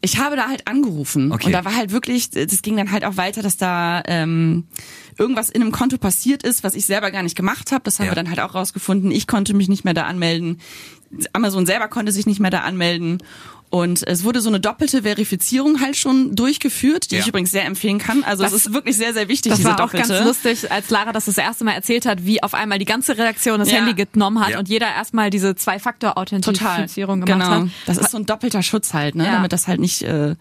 Ich habe da halt angerufen Okay. und da war halt wirklich, das ging dann halt auch weiter, dass da ähm, irgendwas in einem Konto passiert ist, was ich selber gar nicht gemacht habe. Das haben Ja. wir dann halt auch rausgefunden. Ich konnte mich nicht mehr da anmelden. Amazon selber konnte sich nicht mehr da anmelden. Und es wurde so eine doppelte Verifizierung halt schon durchgeführt, die Ja. ich übrigens sehr empfehlen kann. Also Das- es ist wirklich sehr, sehr wichtig, Das diese war auch doppelte. ganz lustig, als Lara das das erste Mal erzählt hat, wie auf einmal die ganze Redaktion das Ja. Handy genommen hat Ja. und jeder erstmal diese. Zwei-Faktor-Authentifizierung gemacht genau. hat. Das ist so ein doppelter Schutz halt, ne? Ja. damit das halt nicht äh,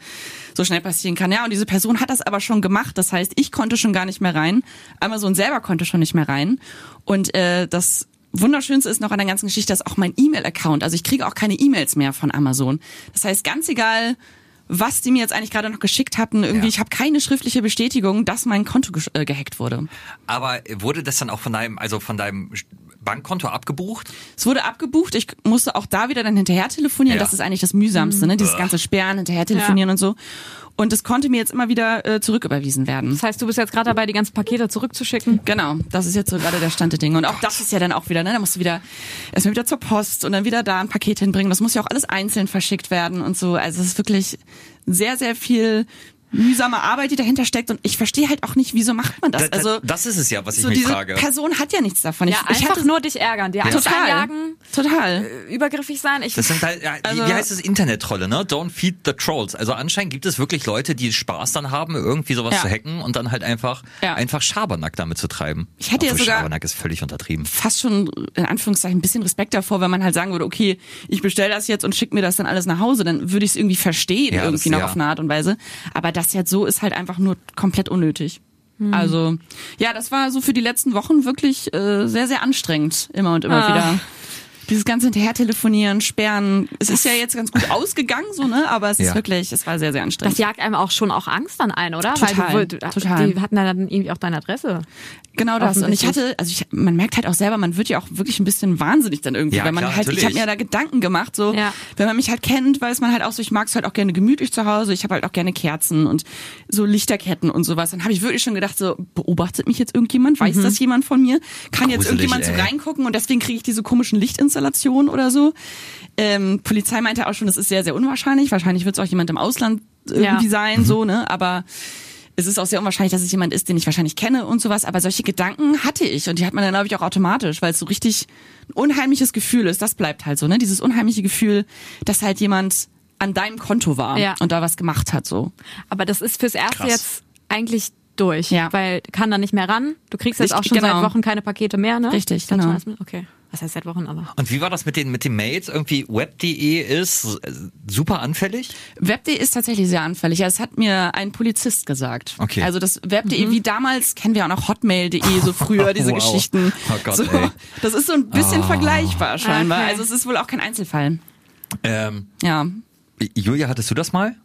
so schnell passieren kann. Ja, und diese Person hat das aber schon gemacht. Das heißt, ich konnte schon gar nicht mehr rein. Amazon selber konnte schon nicht mehr rein. Und äh, das Wunderschönste ist noch an der ganzen Geschichte, dass auch mein E-Mail-Account, also ich kriege auch keine E-Mails mehr von Amazon. Das heißt, ganz egal, was die mir jetzt eigentlich gerade noch geschickt hatten, irgendwie, Ja. ich habe keine schriftliche Bestätigung, dass mein Konto gesch- äh, gehackt wurde. Aber wurde das dann auch von deinem, also von deinem Bankkonto abgebucht? Es wurde abgebucht. Ich musste auch da wieder dann hinterher telefonieren. Ja. Das ist eigentlich das mühsamste, ne? Dieses ganze Sperren, hinterher telefonieren und so. Und es konnte mir jetzt immer wieder äh, zurücküberwiesen werden. Das heißt, du bist jetzt gerade dabei, die ganzen Pakete zurückzuschicken. Genau, das ist jetzt so gerade der Stand der Dinge. Und auch das ist ja dann auch wieder, ne? Da musst du wieder erstmal wieder zur Post und dann wieder da ein Paket hinbringen. Das muss ja auch alles einzeln verschickt werden und so. Also es ist wirklich sehr, sehr viel mühsame Arbeit, die dahinter steckt. Und ich verstehe halt auch nicht, wieso macht man das? Da- da- Also das ist es ja, was ich so mich diese frage. Person hat ja nichts davon. Ja, ich, ich einfach hatte nur dich ärgern, dir Angst total, einjagen, total. übergriffig sein. Ich, Das sind halt, ja, Also- wie, wie heißt es, Internet-Trolle, ne? Don't feed the trolls. Also anscheinend gibt es wirklich Leute, die Spaß dann haben, irgendwie sowas Ja. zu hacken und dann halt einfach, Ja. einfach Schabernack damit zu treiben. Ich hätte ja Obwohl sogar- Schabernack ist völlig untertrieben. fast schon in Anführungszeichen ein bisschen Respekt davor, wenn man halt sagen würde, okay, ich bestelle das jetzt und schick mir das dann alles nach Hause, dann würde ich es irgendwie verstehen, Ja, irgendwie das- noch ja. auf eine Art und Weise. Aber das jetzt so ist halt einfach nur komplett unnötig. Also, ja, das war so für die letzten Wochen wirklich äh, sehr, sehr anstrengend, immer und immer Ah. wieder. Dieses ganze hinterher telefonieren, sperren. Es ist ja jetzt ganz gut ausgegangen, so, ne? Aber es ist Ja. wirklich, es war sehr, sehr das anstrengend. jagt einem auch schon auch Angst dann ein, oder? Total, Weil du, du, total. Die hatten dann irgendwie auch deine Adresse. Genau das. Und ich hatte, also ich, man merkt halt auch selber, man wird ja auch wirklich ein bisschen wahnsinnig dann irgendwie, Ja, wenn man klar, halt, ich natürlich. habe mir da Gedanken gemacht, so, Ja. wenn man mich halt kennt, weiß man halt auch so, ich mag es halt auch gerne gemütlich zu Hause, ich habe halt auch gerne Kerzen und so Lichterketten und sowas. Dann habe ich wirklich schon gedacht, so, beobachtet mich jetzt irgendjemand? Weiß das jemand von mir? Kann jetzt Gruselig, irgendjemand so ey. reingucken und deswegen kriege ich diese komischen Lichtinstallationen oder so? Ähm, Polizei meinte auch schon, das ist sehr, sehr unwahrscheinlich. Wahrscheinlich wird es auch jemand im Ausland irgendwie Ja. sein, so, ne? Aber es ist auch sehr unwahrscheinlich, dass es jemand ist, den ich wahrscheinlich kenne und sowas. Aber solche Gedanken hatte ich und die hat man dann, glaube ich, auch automatisch, weil es so richtig ein unheimliches Gefühl ist. Das bleibt halt so, ne? Dieses unheimliche Gefühl, dass halt jemand an deinem Konto war Ja. und da was gemacht hat, so. Aber das ist fürs Erste Krass. jetzt eigentlich durch, Ja. weil kann da nicht mehr ran. Du kriegst jetzt Richtig, auch schon genau. seit Wochen keine Pakete mehr, ne? Richtig, genau. Okay. Was heißt seit Wochen aber? Und wie war das mit den, mit den Mails? Irgendwie web.de ist äh, super anfällig. Web.de ist tatsächlich sehr anfällig. Ja, Das hat mir ein Polizist gesagt. Okay. Also das Web.de, wie damals, kennen wir auch noch Hotmail.de, so früher, diese Wow. Geschichten. Oh Gott, so, ey. Das ist so ein bisschen vergleichbar scheinbar. Okay. Also es ist wohl auch kein Einzelfall. Ähm, Ja. Julia, hattest du das mal?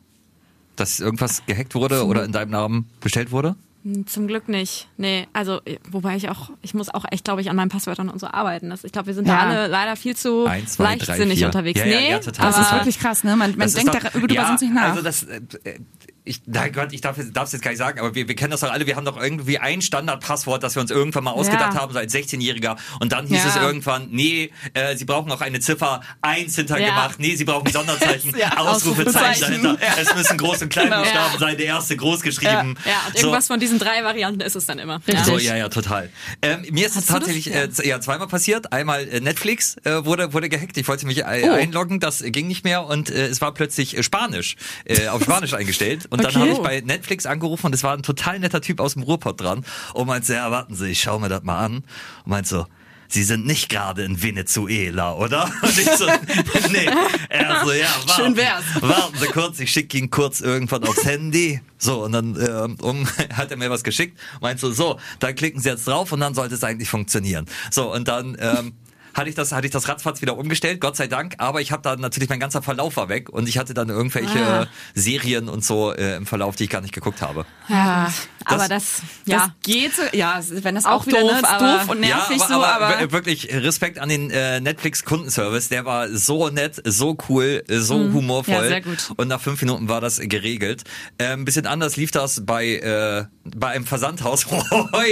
Dass irgendwas gehackt wurde oder in deinem Namen bestellt wurde? Hm, Zum Glück nicht. Nee, also äh, wobei ich auch, ich muss auch echt, glaube ich, an meinen Passwörtern und so arbeiten. Das, ich glaube, wir sind Ja. da alle leider viel zu Eins, zwei, drei, leichtsinnig vier. unterwegs. Ja, nee, ja, total. Das ist wirklich krass, ne? Man, man denkt doch- darüber ja, sonst nicht nach. Also das, äh, ich, na Gott, ich darf es jetzt gar nicht sagen, aber wir, wir kennen das doch alle. Wir haben doch irgendwie ein Standardpasswort, das wir uns irgendwann mal ausgedacht Ja. haben, so als 16-Jähriger. Und dann hieß Ja. es irgendwann, nee, äh, Sie brauchen noch eine Ziffer 1 hintergemacht. Ja. Nee, Sie brauchen Sonderzeichen, Ausrufezeichen dahinter. Es müssen Groß- und Kleinbuchstaben Genau. sein, der erste groß geschrieben. Ja, und irgendwas von diesen drei Varianten ist es dann immer. Richtig. So, ja, ja, total. Ähm, mir ist es tatsächlich äh, ja, zweimal passiert. Einmal äh, Netflix äh, wurde wurde gehackt. Ich wollte mich äh, Oh. einloggen, das ging nicht mehr und äh, es war plötzlich Spanisch auf Spanisch eingestellt. Und dann Okay. habe ich bei Netflix angerufen und es war ein total netter Typ aus dem Ruhrpott dran und meinte, ja, warten Sie, ich schaue mir das mal an und meinte so, Sie sind nicht gerade in Venezuela, oder? Und ich so, nee. Er so, ja, warten, Schön wär's. warten Sie kurz, ich schicke Ihnen kurz irgendwas aufs Handy. So, und dann ähm, um, hat er mir was geschickt, meint so, so, dann klicken Sie jetzt drauf und dann sollte es eigentlich funktionieren. So, und dann ähm, hatte ich das, hatte ich das ratzfatz wieder umgestellt, Gott sei Dank. Aber ich habe dann natürlich mein ganzer Verlauf war weg und ich hatte dann irgendwelche Ah. Serien und so äh, im Verlauf, die ich gar nicht geguckt habe. Ja, aber das, Ja. Das geht so, ja, wenn das Auch auch, wieder doof, ne, ist aber- doof und nervig ja, aber, so, aber, aber, wir- wirklich Respekt an den äh, Netflix Kundenservice. Der war so nett, so cool, so humorvoll. Mhm. Ja, sehr gut. Und nach fünf Minuten war das geregelt. Äh, ein bisschen anders lief das bei äh, bei einem Versandhaus.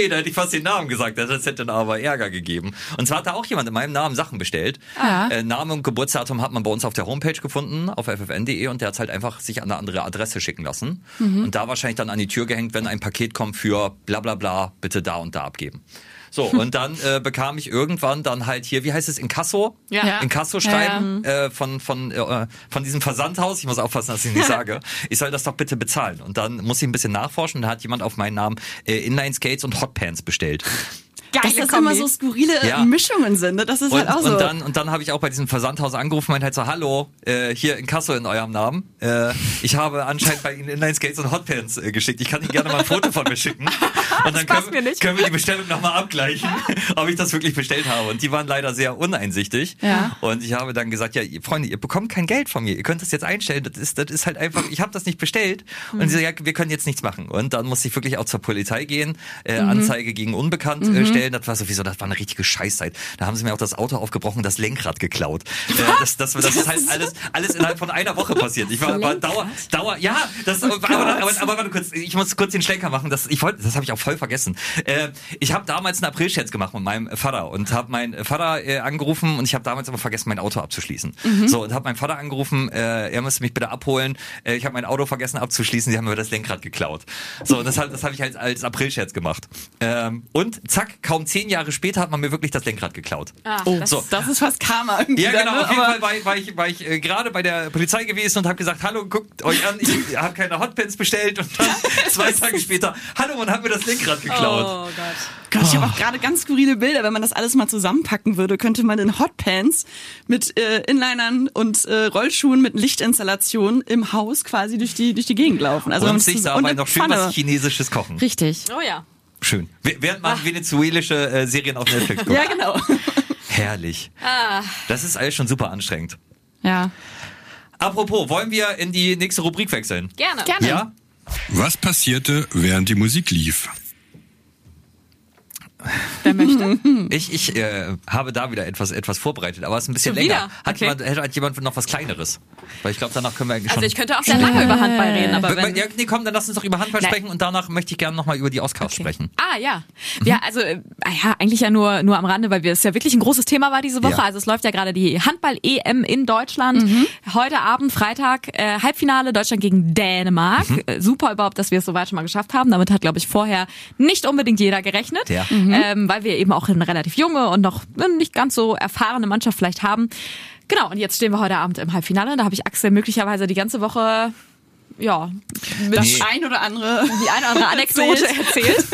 Da hätte ich fast den Namen gesagt. Das hätte dann aber Ärger gegeben. Und zwar hat da auch jemand in meinem Namen Sachen bestellt. Ah. Äh, Name und Geburtsdatum hat man bei uns auf der Homepage gefunden, auf ffn.de und der hat halt einfach sich an eine andere Adresse schicken lassen. Mhm. Und da wahrscheinlich dann an die Tür gehängt, wenn ein Paket kommt für bla bla bla, bitte da und da abgeben. So, und dann äh, bekam ich irgendwann dann halt hier, wie heißt es, Inkasso? Ja. Ja. Inkasso schreiben äh, von, von, äh, von diesem Versandhaus. Ich muss aufpassen, dass ich nicht sage. Ich soll das doch bitte bezahlen. Und dann muss ich ein bisschen nachforschen. Da hat jemand auf meinen Namen äh, Inline Skates und Hotpants bestellt. Dass das Kombi. immer so skurrile Ja. Mischungen sind. Ne? Das ist Und, halt auch so. und dann, und dann habe ich auch bei diesem Versandhaus angerufen, meint halt so, hallo, äh, hier in Kasso in eurem Namen. Äh, ich habe anscheinend bei Ihnen Inline Skates und Hotpants äh, geschickt. Ich kann Ihnen gerne mal ein Foto von mir schicken. Und dann können, mir nicht. können wir die Bestellung nochmal abgleichen, ob ich das wirklich bestellt habe. Und die waren leider sehr uneinsichtig. Ja. Und ich habe dann gesagt, ja, ihr Freunde, ihr bekommt kein Geld von mir. Ihr könnt das jetzt einstellen. Das ist, das ist halt einfach, ich habe das nicht bestellt. Und sie so, ja, wir können jetzt nichts machen. Und dann musste ich wirklich auch zur Polizei gehen, äh, Anzeige gegen Unbekannt äh, stellen. Das war sowieso, das war eine richtige Scheißzeit. Da haben sie mir auch das Auto aufgebrochen, das Lenkrad geklaut. Äh, das, das, das, ist halt alles, alles innerhalb von einer Woche passiert. Ich war, war Dauer, Dauer, ja, das, aber, aber, aber, aber warte kurz, ich muss kurz den Schlenker machen. Das, ich wollte, das habe ich auch voll vergessen. Äh, ich habe damals einen Aprilscherz gemacht mit meinem Vater und habe meinen Vater äh, angerufen und ich habe damals aber vergessen, mein Auto abzuschließen. So und habe meinen Vater angerufen, äh, er müsste mich bitte abholen. Äh, ich habe mein Auto vergessen abzuschließen. Sie haben mir das Lenkrad geklaut. So und das, das habe ich als, als Aprilscherz gemacht. Ähm, und zack, kaum zehn Jahre später hat man mir wirklich das Lenkrad geklaut. Ah, oh, das- so. das ist fast Karma irgendwie. Ja, dann, genau. ne? Auf jeden Fall war, ich- war ich, war ich äh, gerade bei der Polizei gewesen und habe gesagt, hallo, guckt euch an, ich habe keine Hotpants bestellt. Und dann zwei Tage später, hallo, man hat mir das Lenkrad geklaut. Oh Gott. Gott, ich habe auch gerade ganz skurrile Bilder. Wenn man das alles mal zusammenpacken würde, könnte man in Hotpants mit äh, Inlinern und äh, Rollschuhen mit Lichtinstallation im Haus quasi durch die durch die Gegend laufen. Also und sich dabei noch schön Pfanne. was Chinesisches kochen. Richtig. Oh ja. Schön. Während man venezuelische äh, Serien auf Netflix guckt. Ja, genau. Herrlich. Ah. Das ist alles schon super anstrengend. Ja. Apropos, wollen wir in die nächste Rubrik wechseln? Gerne. Gerne. Ja? Was passierte, während die Musik lief? Wer möchte? Ich, ich äh, habe da wieder etwas, etwas vorbereitet, aber es ist ein bisschen Schon länger. wieder? Hat, Okay. jemand, hat, jemand noch was Kleineres? Weil ich glaube, danach können wir eigentlich Also schon... ich könnte auch sehr lange über Handball reden, aber wenn... ja, nee, komm, dann lass uns doch über Handball Nein. sprechen und danach möchte ich gerne nochmal über die Oscars sprechen. Ah ja, ja also äh, ja eigentlich ja nur nur am Rande, weil wir es ja wirklich ein großes Thema war diese Woche. Ja. Also es läuft ja gerade die Handball EM in Deutschland. Heute Abend Freitag äh, Halbfinale Deutschland gegen Dänemark. Äh, super überhaupt, dass wir es so weit schon mal geschafft haben. Damit hat glaube ich vorher nicht unbedingt jeder gerechnet, Ja. Ähm, weil wir eben auch eine relativ junge und noch äh, nicht ganz so erfahrene Mannschaft vielleicht haben. Genau, und jetzt stehen wir heute Abend im Halbfinale. Da habe ich Axel möglicherweise die ganze Woche ja, mit Das Nee. ein oder andere. die eine oder andere Anekdote erzählt.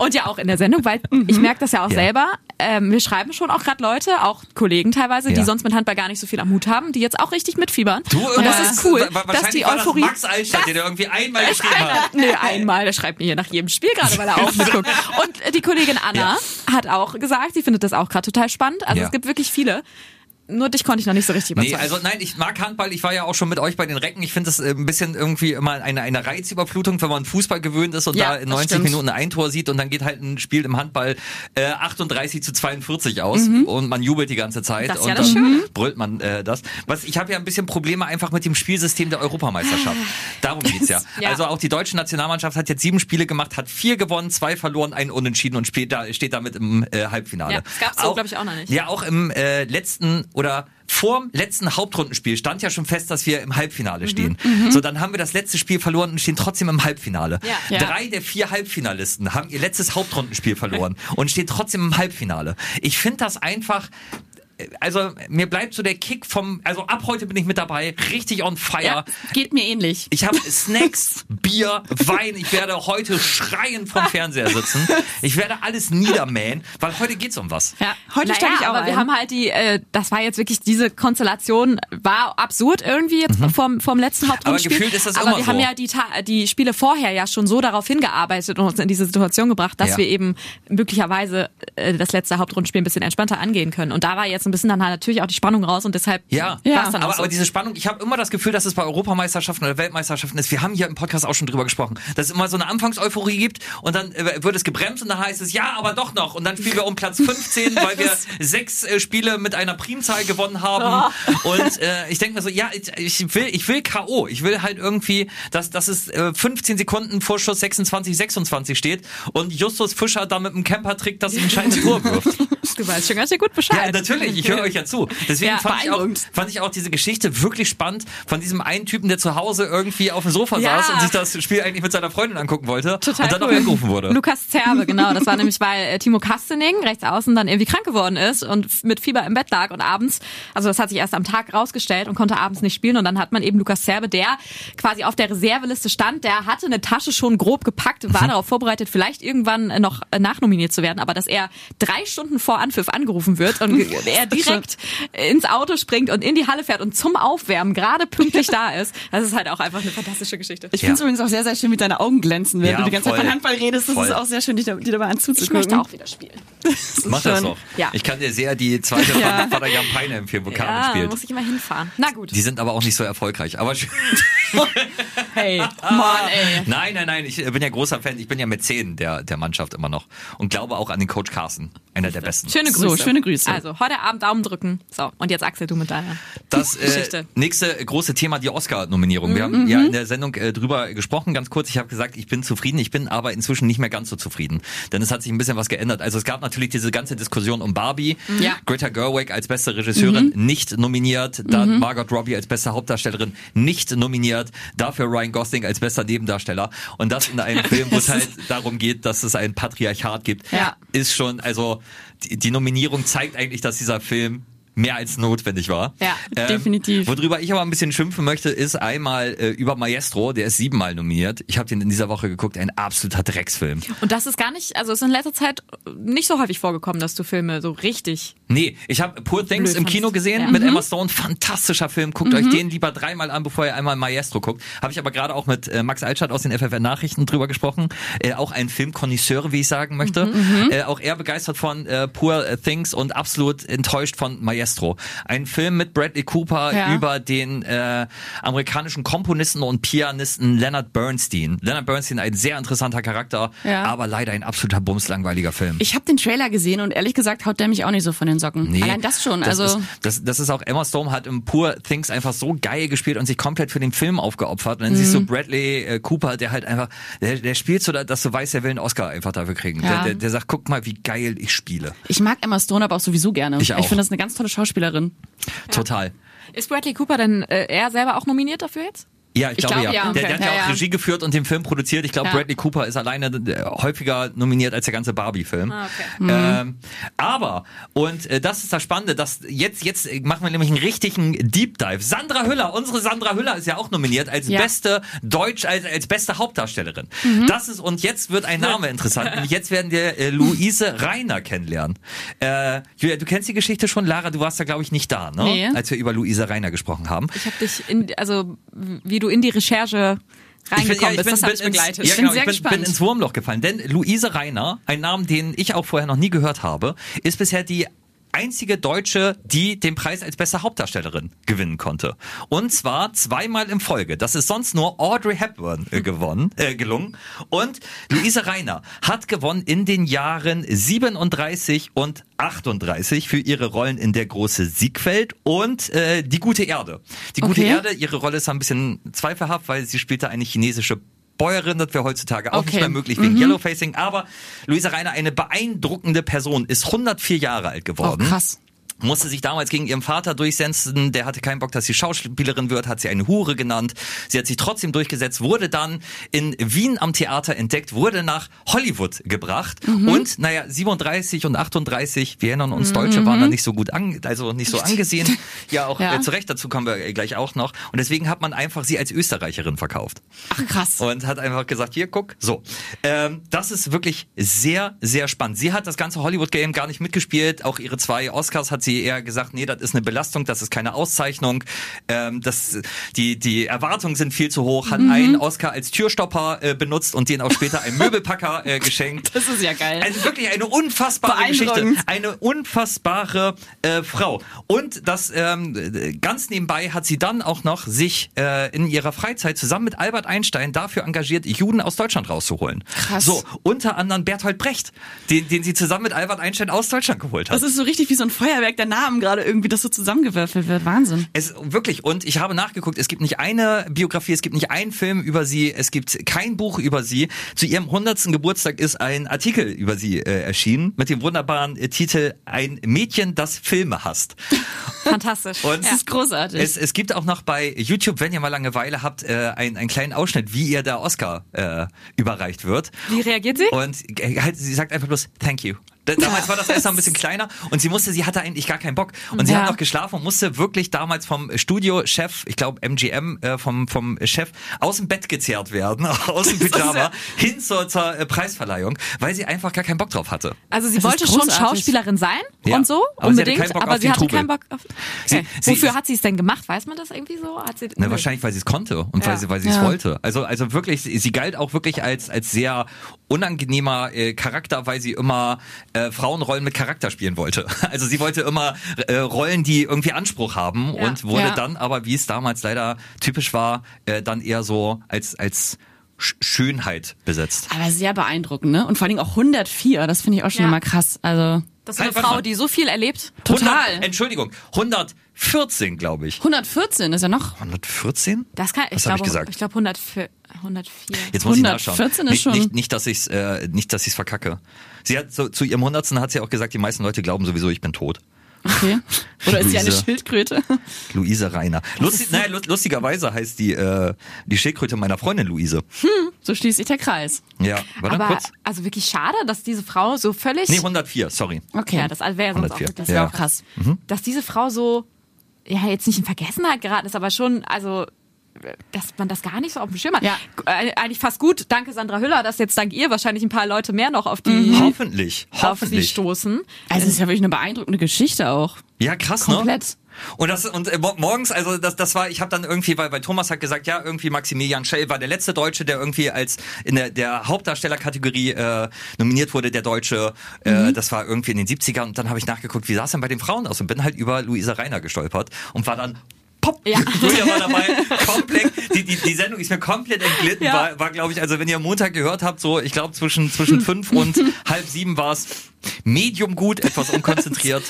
Und ja auch in der Sendung, weil ich merke das ja auch Ja. selber. Ähm, wir schreiben schon auch gerade Leute, auch Kollegen teilweise, die Ja. sonst mit Handball gar nicht so viel am Hut haben, die jetzt auch richtig mitfiebern. Du, und das ist cool, dass die Euphorie. Das Max Altstadt, der irgendwie einmal geschrieben hat. Nee, einmal, der schreibt mir hier nach jedem Spiel gerade, weil er auch mitguckt. Und äh, die Kollegin Anna hat auch gesagt, sie findet das auch gerade total spannend. Also Ja. es gibt wirklich viele. Nur dich konnte ich noch nicht so richtig Nee, überzeugen. also nein, ich mag Handball. Ich war ja auch schon mit euch bei den Recken. Ich finde das äh, ein bisschen irgendwie immer eine, eine Reizüberflutung, wenn man Fußball gewöhnt ist und Ja, da in das 90 stimmt. Minuten ein Tor sieht und dann geht halt ein Spiel im Handball äh, 38 zu 42 aus und man jubelt die ganze Zeit Mhm. Das ist und ja das dann Schöne. brüllt man äh, das. Was ich habe ja ein bisschen Probleme einfach mit dem Spielsystem der Europameisterschaft. Darum geht's ja. Ja. Also auch die deutsche Nationalmannschaft hat jetzt sieben Spiele gemacht, hat vier gewonnen, zwei verloren, einen unentschieden und spielt da, steht damit im äh, Halbfinale. Ja, das gab's so, glaub ich, auch noch nicht. Ja, auch im äh, letzten oder vorm letzten Hauptrundenspiel stand ja schon fest, dass wir im Halbfinale Mhm. stehen. So, dann haben wir das letzte Spiel verloren und stehen trotzdem im Halbfinale. Ja. Ja. Drei der vier Halbfinalisten haben ihr letztes Hauptrundenspiel verloren und stehen trotzdem im Halbfinale. Ich finde das einfach also mir bleibt so der Kick vom, also ab heute bin ich mit dabei, richtig on fire. Ja, geht mir ähnlich. Ich habe Snacks, Bier, Wein. Ich werde heute schreien vom Fernseher sitzen. Ich werde alles niedermähen, weil heute geht's um was. Ja, heute Naja, steige ich auch aber ein. wir haben halt die, äh, das war jetzt wirklich, diese Konstellation war absurd irgendwie jetzt vom, vom letzten Hauptrundenspiel. Mhm. gefühlt ist das aber immer wir so. haben ja die, Ta- die Spiele vorher ja schon so darauf hingearbeitet und uns in diese Situation gebracht, dass Ja. wir eben möglicherweise äh, das letzte Hauptrundenspiel ein bisschen entspannter angehen können. Und da war jetzt ein bisschen dann halt natürlich auch die Spannung raus und deshalb Ja, Ja. dann auch aber, so. aber diese Spannung, ich habe immer das Gefühl, dass es bei Europameisterschaften oder Weltmeisterschaften ist. Wir haben hier im Podcast auch schon drüber gesprochen, dass es immer so eine Anfangseuphorie gibt und dann äh, wird es gebremst und dann heißt es ja, aber doch noch und dann spielen wir um Platz 15, weil wir sechs äh, Spiele mit einer Primzahl gewonnen haben und äh, ich denke mir so, ja, ich, ich will, ich will KO, ich will halt irgendwie, dass, es äh, 15 Sekunden vor Schuss 26, 26 steht und Justus Fischer da mit dem Camper-Trick das entscheidende Tor wirft. du weißt schon ganz schön gut Bescheid. Ja, natürlich, ich höre euch ja zu. Deswegen Ja, fand, ich auch, fand ich auch diese Geschichte wirklich spannend von diesem einen Typen, der zu Hause irgendwie auf dem Sofa Ja. saß und sich das Spiel eigentlich mit seiner Freundin angucken wollte Total und dann cool. auch angerufen wurde. Lukas Zerbe, genau. Das war nämlich, weil äh, Timo Kastening rechts außen dann irgendwie krank geworden ist und mit Fieber im Bett lag und abends, also das hat sich erst am Tag rausgestellt und konnte abends nicht spielen und dann hat man eben Lukas Zerbe, der quasi auf der Reserveliste stand, der hatte eine Tasche schon grob gepackt, war darauf vorbereitet, vielleicht irgendwann äh, noch nachnominiert zu werden, aber dass er drei Stunden vor Anpfiff angerufen wird und ge- direkt ins Auto springt und in die Halle fährt und zum Aufwärmen gerade pünktlich da ist, das ist halt auch einfach eine fantastische Geschichte. Ich finde es übrigens auch sehr, sehr schön, wie deine Augen glänzen, wenn Ja, du die ganze Zeit voll. von Handball redest. Das Voll. ist auch sehr schön, dir, dir dabei Ich anzuzugucken. möchte auch wieder spielen. Mach das schön. doch. Ja. Ich kann dir sehr die zweite von Ja. Vater Jan Peine empfehlen, wo Ja, spielt. muss ich immer hinfahren. Na gut. Die sind aber auch nicht so erfolgreich. Aber schön. Hey, Mann, ey. nein, nein, nein. Ich bin ja großer Fan. Ich bin ja Mäzen der, der Mannschaft immer noch. Und glaube auch an den Coach Carsten. Einer der besten. Schöne So, Grüße. schöne Grüße. Also, heute Abend Daumen drücken. So, und jetzt Axel, du mit deiner. Das äh, Geschichte. nächste große Thema, die Oscar-Nominierung. Wir haben ja in der Sendung äh, drüber gesprochen, ganz kurz. Ich habe gesagt, ich bin zufrieden. Ich bin aber inzwischen nicht mehr ganz so zufrieden. Denn es hat sich ein bisschen was geändert. Also es gab natürlich diese ganze Diskussion um Barbie. Ja. Greta Gerwig als beste Regisseurin nicht nominiert. Dann Margot Robbie als beste Hauptdarstellerin nicht nominiert. Dafür Ryan Gosling als bester Nebendarsteller. Und das in einem Film, wo es halt darum geht, dass es ein Patriarchat gibt, Ja. ist schon, also die, die Nominierung zeigt eigentlich, dass dieser Film mehr als notwendig war. Ja, definitiv. Worüber ich aber ein bisschen schimpfen möchte, ist einmal äh, über Maestro, der ist siebenmal nominiert. Ich habe den in dieser Woche geguckt, ein absoluter Drecksfilm. Und das ist gar nicht, also es ist in letzter Zeit nicht so häufig vorgekommen, dass du Filme so richtig. Nee, ich habe Poor Things Blöd im. Kino gesehen Ja. mit Emma Stone, fantastischer Film. Guckt euch den lieber dreimal an, bevor ihr einmal Maestro guckt. Habe ich aber gerade auch mit äh, Max Altstadt aus den FFN Nachrichten drüber gesprochen. Äh, auch ein Filmkonnoisseur, wie ich sagen möchte. Äh, auch er begeistert von äh, Poor Things und absolut enttäuscht von Maestro. Ein Film mit Bradley Cooper Ja. über den äh, amerikanischen Komponisten und Pianisten Leonard Bernstein. Leonard Bernstein, ein sehr interessanter Charakter, Ja. aber leider ein absoluter bumslangweiliger Film. Ich habe den Trailer gesehen und ehrlich gesagt haut der mich auch nicht so von den Socken. Nee, Allein das schon. Das also ist, das, das ist auch Emma Stone hat im Poor Things einfach so geil gespielt und sich komplett für den Film aufgeopfert. Und dann siehst du Mhm. Bradley äh, Cooper, der halt einfach, der, der spielt so, dass du weißt, er will einen Oscar einfach dafür kriegen. Ja. Der, der, der sagt, guck mal, wie geil ich spiele. ich mag Emma Stone aber auch sowieso gerne. Ich auch. Ich finde das eine ganz tolle Schauspielerin. Total. Ist Bradley Cooper denn äh, er selber auch nominiert dafür jetzt? Ja, ich, Ich glaube, glaube, ja. ja. Der, der Okay. hat ja, Ja, auch ja. Regie geführt und den Film produziert. Ich glaube, Ja. Bradley Cooper ist alleine häufiger nominiert als der ganze Barbie-Film. Ah, okay. Ähm, aber, und äh, das ist das Spannende, dass jetzt, jetzt machen wir nämlich einen richtigen Deep Dive. Sandra Hüller, unsere Sandra Hüller ist ja auch nominiert als Ja. beste Deutsch, als, als beste Hauptdarstellerin. Mhm. Das ist, und jetzt wird ein Name interessant. nämlich jetzt werden wir äh, Luise Reiner kennenlernen. Äh, Julia, du kennst die Geschichte schon. Lara, du warst da, glaube ich, nicht da, ne? Nee. Als wir über Luise Reiner gesprochen haben. Ich habe dich in, also wie du in die Recherche reingekommen bist, das ich ins- bin genau, sehr ich bin, gespannt. bin ins Wurmloch gefallen. Denn Luise Reiner, ein Name, den ich auch vorher noch nie gehört habe, ist bisher die einzige Deutsche, die den Preis als beste Hauptdarstellerin gewinnen konnte. Und zwar zweimal in Folge. Das ist sonst nur Audrey Hepburn äh, gewonnen, äh, gelungen. Und Luise Reiner hat gewonnen in den Jahren 37 und 38 für ihre Rollen in Der große Siegfeld und äh, Die gute Erde. Die gute Okay. Erde, ihre Rolle ist ein bisschen zweifelhaft, weil sie spielte eine chinesische Bäuerin, das wäre heutzutage auch nicht Okay. mehr möglich wegen Yellowfacing, aber Luisa Reiner, eine beeindruckende Person, ist 104 Jahre alt Oh, geworden. krass. Musste sich damals gegen ihren Vater durchsetzen. Der hatte keinen Bock, dass sie Schauspielerin wird, hat sie eine Hure genannt. Sie hat sich trotzdem durchgesetzt, wurde dann in Wien am Theater entdeckt, wurde nach Hollywood gebracht Mhm. und naja, 37 und 38, wir erinnern uns, Deutsche waren da nicht so gut an, also nicht so angesehen. Ja, auch Ja. Äh, zu Recht, dazu kommen wir gleich auch noch. Und deswegen hat man einfach sie als Österreicherin verkauft Ach krass. und hat einfach gesagt, hier, guck, so. Ähm, das ist wirklich sehr, sehr spannend. Sie hat das ganze Hollywood-Game gar nicht mitgespielt. Auch ihre zwei Oscars hat sie eher gesagt, nee, das ist eine Belastung, das ist keine Auszeichnung. Ähm, das, die, die Erwartungen sind viel zu hoch. Hat einen Oscar als Türstopper äh, benutzt und den auch später einem Möbelpacker äh, geschenkt. Das ist ja geil. Also wirklich eine unfassbare Geschichte. Eine unfassbare äh, Frau. Und das ähm, ganz nebenbei hat sie dann auch noch sich äh, in ihrer Freizeit zusammen mit Albert Einstein dafür engagiert, Juden aus Deutschland rauszuholen. Krass. So, unter anderem Berthold Brecht, den, den sie zusammen mit Albert Einstein aus Deutschland geholt hat. Das ist so richtig wie so ein Feuerwerk der Namen gerade irgendwie, das so zusammengewürfelt wird. Wahnsinn. Es wirklich und ich habe nachgeguckt, es gibt nicht eine Biografie, es gibt nicht einen Film über sie, es gibt kein Buch über sie. Zu ihrem 100. Geburtstag ist ein Artikel über sie äh, erschienen mit dem wunderbaren äh, Titel Ein Mädchen, das Filme hasst. Fantastisch. Und Das ist großartig. es, es gibt auch noch bei YouTube, wenn ihr mal Langeweile habt, äh, einen, einen kleinen Ausschnitt, wie ihr der Oscar äh, überreicht wird. Wie reagiert sie? Und äh, halt, sie sagt einfach bloß Thank you. Da- Damals war das erst noch ein bisschen kleiner und sie musste, sie hatte eigentlich gar keinen Bock. Und sie Ja. hat noch geschlafen und musste wirklich damals vom Studiochef, ich glaube MGM, äh, vom, vom Chef, aus dem Bett gezerrt werden, aus dem Pyjama, hin zur, zur äh, Preisverleihung, weil sie einfach gar keinen Bock drauf hatte. Also sie Das wollte schon. Schauspielerin sein Ja, und so, aber sie unbedingt, Bock aber sie hatte Trubel. keinen Bock auf. Sie- Okay. sie- Wofür hat sie es denn gemacht? Weiß man das irgendwie so? Hat sie, Na, wahrscheinlich, weil sie es konnte und weil Ja. sie, weil sie es Ja. wollte. Also, also wirklich, sie, sie galt auch wirklich als, als sehr unangenehmer äh, Charakter, weil sie immer äh, Frauenrollen mit Charakter spielen wollte. Also sie wollte immer äh, Rollen, die irgendwie Anspruch haben Ja. und wurde Ja. dann aber, wie es damals leider typisch war, äh, dann eher so als, als Sch Schönheit besetzt. Aber sehr beeindruckend, ne? Und vor allen Dingen auch 104, das finde ich auch schon Ja. immer krass. Also Das ist eine Halt, Frau, die so viel erlebt. total. 100, Entschuldigung, 114, glaube ich. 114 ist ja noch. 114? Das kann, ich Was glaube, ich gesagt? Ich glaube 104. 104. Jetzt muss ich 114 nachschauen. ist nicht, schon- Nicht, nicht, dass ich's, äh, nicht, dass ich's verkacke. Sie hat so, zu ihrem Hundertsten hat sie auch gesagt, die meisten Leute glauben sowieso, ich bin tot. Okay. Oder ist sie eine. Schildkröte? Luise Reiner. Lustig, naja, lu- lustigerweise heißt die, äh, die Schildkröte meiner Freundin Luise. So schließt sich der Kreis. Ja, warte Aber kurz. also wirklich schade, dass diese Frau so völlig. Nee, 104, sorry. Okay. ja, das wäre sonst auch 104. wirklich das wäre Ja. auch krass. dass diese Frau so, ja, jetzt nicht in Vergessenheit geraten ist, aber schon, also, dass man das gar nicht so auf dem Schirm hat. Ja. Äh, Eigentlich fast gut. Danke, Sandra Hüller, dass jetzt dank ihr wahrscheinlich ein paar Leute mehr noch auf die, Hoffentlich, auf sie hoffentlich. stoßen. Also es ist ja wirklich eine beeindruckende Geschichte auch. Ja, krass, Komplett. ne? Und das und äh, mo- morgens, also das, das war, ich habe dann irgendwie, weil, weil Thomas hat gesagt, ja, irgendwie Maximilian Schell war der letzte Deutsche, der irgendwie als in der, der Hauptdarstellerkategorie äh, nominiert wurde, der Deutsche. Äh, das war irgendwie in den 70ern und dann habe ich nachgeguckt, wie sah es denn bei den Frauen aus und bin halt über Luisa Reiner gestolpert und war dann Pop, Ja. Julia war dabei, komplett, die, die, die Sendung ist mir komplett entglitten, Ja. war, war glaube ich, also wenn ihr am Montag gehört habt, so, ich glaube zwischen, zwischen fünf und halb sieben war es medium gut, etwas unkonzentriert.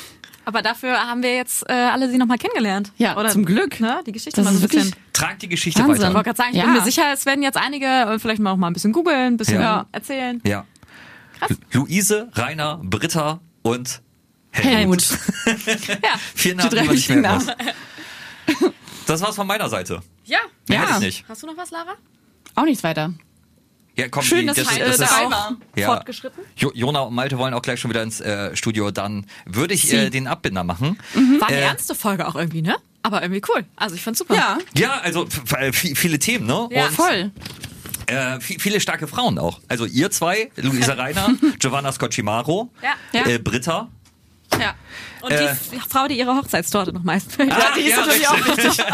Aber dafür haben wir jetzt äh, alle sie nochmal kennengelernt. Ja, Oder, zum Glück. Ne, die Geschichte Das mal so ist ein bisschen. Tragt die Geschichte Wahnsinn. Ich weiter. wollte gerade sagen, ich Ja. bin mir sicher, es werden jetzt einige äh, vielleicht mal auch mal ein bisschen googeln, ein bisschen Ja. erzählen. Ja. Luise, Rainer, Britta und Helmut. Ja. Vier Die Namen, drei die man nicht muss. Das war's von meiner Seite. Ja. Mehr Ja. hätte ich nicht. Hast du noch was, Lara? Auch nichts weiter. Ja, komm, Schön, die, dass das, das ist, dabei war. ja. Fortgeschritten? Jo, Jona und Malte wollen auch gleich schon wieder ins äh, Studio. Dann würde ich äh, den Abbinder machen. War eine Äh, ernste Folge auch irgendwie, ne? Aber irgendwie cool. Also ich fand's super. Ja, Ja, also viel- viele Themen, ne? Ja. Und voll. äh, vi- viele starke Frauen auch. Also ihr zwei, Luisa Reiner, Giovanna Scocimaro, Ja. Ja. Äh, Britta. Ja. Und Äh. die Frau, die ihre Hochzeitstorte noch meist. Ah, die ist ja, natürlich auch richtig.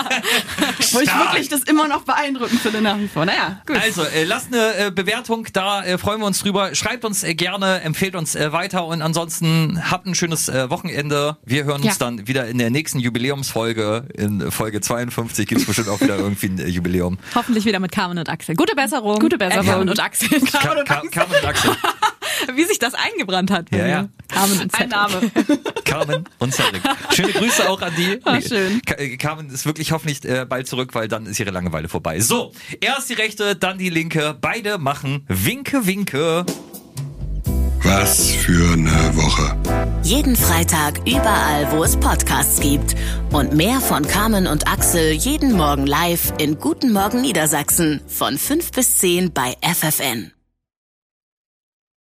Wo ich wirklich das immer noch beeindruckend finde nach wie vor. Naja, gut. Also, äh, lasst eine äh, Bewertung da, äh, freuen wir uns drüber. Schreibt uns äh, gerne, empfehlt uns äh, weiter und ansonsten habt ein schönes äh, Wochenende. Wir hören uns Ja. dann wieder in der nächsten Jubiläumsfolge. In Folge 52 gibt's bestimmt auch wieder irgendwie ein äh, Jubiläum. Hoffentlich wieder mit Carmen und Axel. Gute Besserung. Gute Besserung. Äh, Carmen und Axel. Ka Ka Carmen und Axel. Wie sich das eingebrannt hat. Ja, ja. Carmen und Ein. Name. Carmen und Cedric. Schöne Grüße auch an die. Ah, schön. Äh, Carmen ist wirklich hoffentlich äh, bald zurück, weil dann ist ihre Langeweile vorbei. So, erst die rechte, dann die linke. Beide machen Winke, Winke. Was für eine Woche. Jeden Freitag überall, wo es Podcasts gibt. Und mehr von Carmen und Axel jeden Morgen live in Guten Morgen Niedersachsen von 5 bis 10 bei FFN.